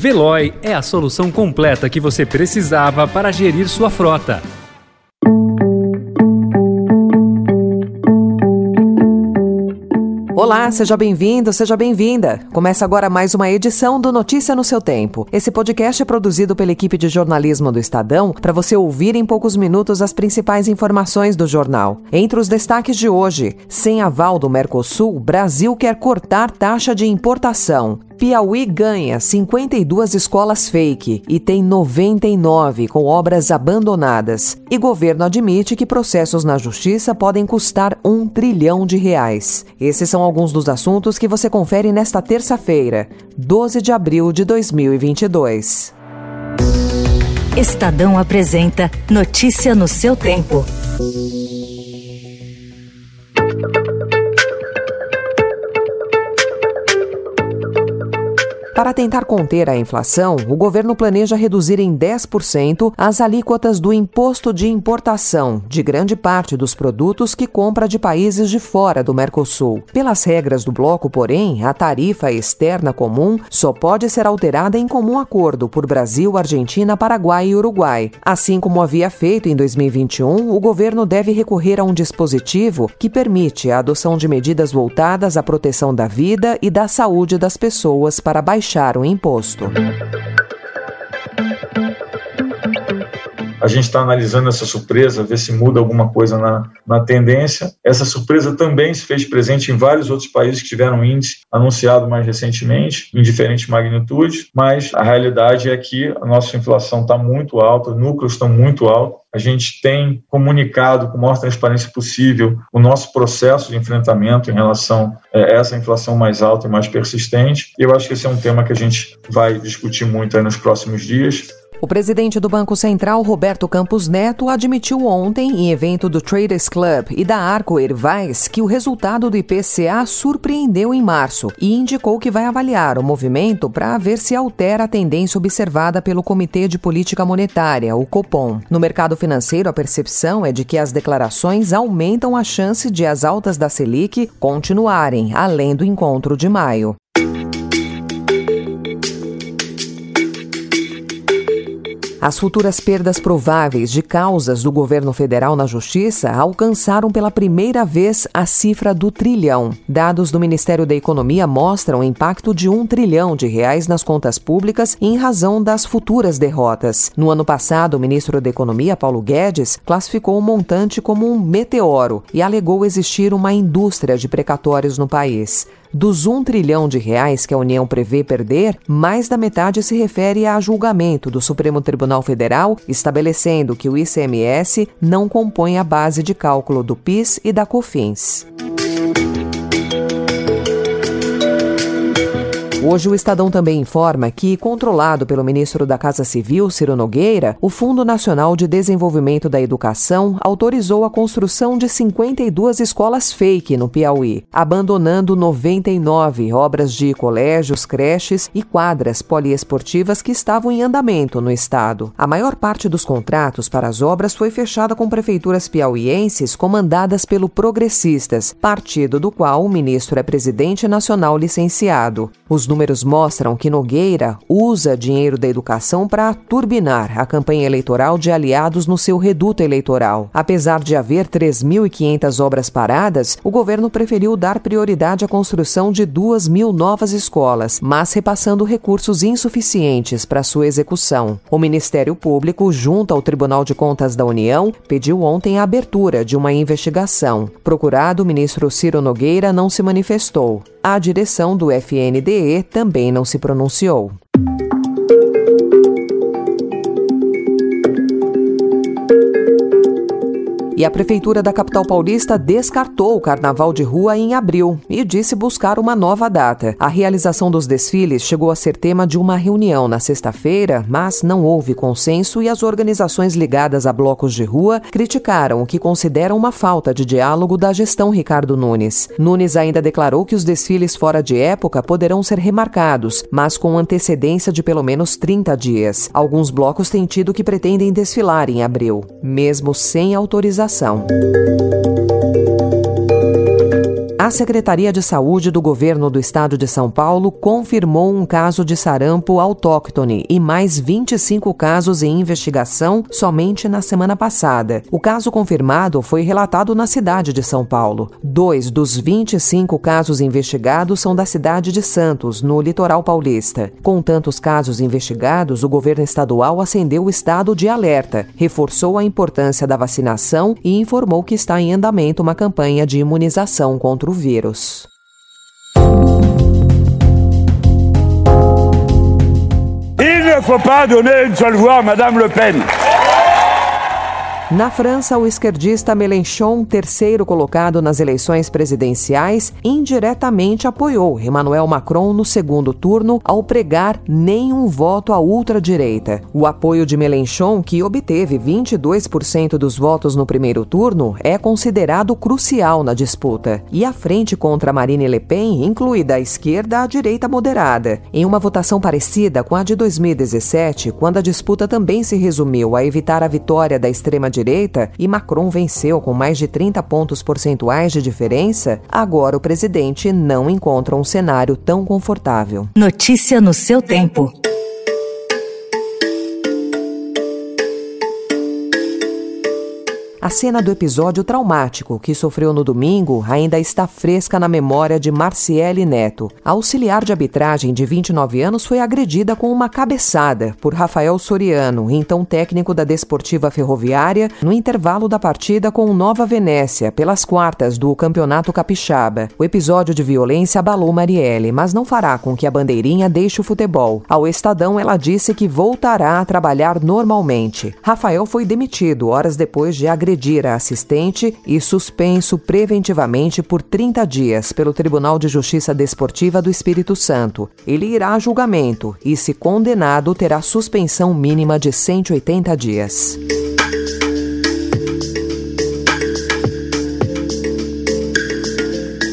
Veloy é a solução completa que você precisava para gerir sua frota. Olá, seja bem-vindo, seja bem-vinda. Começa agora mais uma edição do Notícia no seu Tempo. Esse podcast é produzido pela equipe de jornalismo do Estadão para você ouvir em poucos minutos as principais informações do jornal. Entre os destaques de hoje, sem aval do Mercosul, Brasil quer cortar taxa de importação. Piauí ganha 52 escolas fake e tem 99 com obras abandonadas. E governo admite que processos na justiça podem custar um trilhão de reais. Esses são alguns dos assuntos que você confere nesta terça-feira, 12 de abril de 2022. Estadão apresenta Notícia no seu tempo. Para tentar conter a inflação, o governo planeja reduzir em 10% as alíquotas do imposto de importação de grande parte dos produtos que compra de países de fora do Mercosul. Pelas regras do bloco, porém, a tarifa externa comum só pode ser alterada em comum acordo por Brasil, Argentina, Paraguai e Uruguai. Assim como havia feito em 2021, o governo deve recorrer a um dispositivo que permite a adoção de medidas voltadas à proteção da vida e da saúde das pessoas para baixar baixar o imposto. A gente está analisando essa surpresa, ver se muda alguma coisa na, na tendência. Essa surpresa também se fez presente em vários outros países que tiveram índice anunciado mais recentemente, em diferentes magnitudes, mas a realidade é que a nossa inflação está muito alta, os núcleos estão muito altos. A gente tem comunicado com a maior transparência possível o nosso processo de enfrentamento em relação a essa inflação mais alta e mais persistente. Eu acho que esse é um tema que a gente vai discutir muito nos próximos dias. O presidente do Banco Central, Roberto Campos Neto, admitiu ontem, em evento do Traders Club e da Arco Ervais, que o resultado do IPCA surpreendeu em março e indicou que vai avaliar o movimento para ver se altera a tendência observada pelo Comitê de Política Monetária, o Copom. No mercado financeiro, a percepção é de que as declarações aumentam a chance de as altas da Selic continuarem, além do encontro de maio. As futuras perdas prováveis de causas do governo federal na justiça alcançaram pela primeira vez a cifra do trilhão. Dados do Ministério da Economia mostram o impacto de um trilhão de reais nas contas públicas em razão das futuras derrotas. No ano passado, o ministro da Economia, Paulo Guedes, classificou o montante como um meteoro e alegou existir uma indústria de precatórios no país. Dos um trilhão de reais que a União prevê perder, mais da metade se refere a julgamento do Supremo Tribunal Federal, estabelecendo que o ICMS não compõe a base de cálculo do PIS e da COFINS. Hoje o Estadão também informa que, controlado pelo ministro da Casa Civil, Ciro Nogueira, o Fundo Nacional de Desenvolvimento da Educação autorizou a construção de 52 escolas fake no Piauí, abandonando 99 obras de colégios, creches e quadras poliesportivas que estavam em andamento no estado. A maior parte dos contratos para as obras foi fechada com prefeituras piauienses comandadas pelo Progressistas, partido do qual o ministro é presidente nacional licenciado. Os números mostram que Nogueira usa dinheiro da educação para turbinar a campanha eleitoral de aliados no seu reduto eleitoral. Apesar de haver 3.500 obras paradas, o governo preferiu dar prioridade à construção de 2 mil novas escolas, mas repassando recursos insuficientes para sua execução. O Ministério Público, junto ao Tribunal de Contas da União, pediu ontem a abertura de uma investigação. Procurado, o ministro Ciro Nogueira não se manifestou. A direção do FNDE também não se pronunciou. E a Prefeitura da capital paulista descartou o carnaval de rua em abril e disse buscar uma nova data. A realização dos desfiles chegou a ser tema de uma reunião na sexta-feira, mas não houve consenso e as organizações ligadas a blocos de rua criticaram o que consideram uma falta de diálogo da gestão Ricardo Nunes. Nunes ainda declarou que os desfiles fora de época poderão ser remarcados, mas com antecedência de pelo menos 30 dias. Alguns blocos têm tido que pretendem desfilar em abril, mesmo sem autorização. A A Secretaria de Saúde do Governo do Estado de São Paulo confirmou um caso de sarampo autóctone e mais 25 casos em investigação somente na semana passada. O caso confirmado foi relatado na cidade de São Paulo. Dois dos 25 casos investigados são da cidade de Santos, no litoral paulista. Com tantos casos investigados, o governo estadual acendeu o estado de alerta, reforçou a importância da vacinação e informou que está em andamento uma campanha de imunização contra o Il ne faut pas donner une seule voix à Madame Le Pen. Na França, o esquerdista Mélenchon, terceiro colocado nas eleições presidenciais, indiretamente apoiou Emmanuel Macron no segundo turno ao pregar nenhum voto à ultradireita. O apoio de Mélenchon, que obteve 22% dos votos no primeiro turno, é considerado crucial na disputa. E a frente contra Marine Le Pen inclui da esquerda à direita moderada. Em uma votação parecida com a de 2017, quando a disputa também se resumiu a evitar a vitória da extrema direita e Macron venceu com mais de 30 pontos percentuais de diferença, agora o presidente não encontra um cenário tão confortável. Notícia no seu tempo. A cena do episódio traumático que sofreu no domingo ainda está fresca na memória de Marciele Neto. A auxiliar de arbitragem de 29 anos foi agredida com uma cabeçada por Rafael Soriano, então técnico da Desportiva Ferroviária, no intervalo da partida com Nova Venécia, pelas quartas do Campeonato Capixaba. O episódio de violência abalou Marielle, mas não fará com que a bandeirinha deixe o futebol. Ao Estadão, ela disse que voltará a trabalhar normalmente. Rafael foi demitido horas depois de agredir agredir a assistente e suspenso preventivamente por 30 dias pelo Tribunal de Justiça Desportiva do Espírito Santo. Ele irá a julgamento e, se condenado, terá suspensão mínima de 180 dias.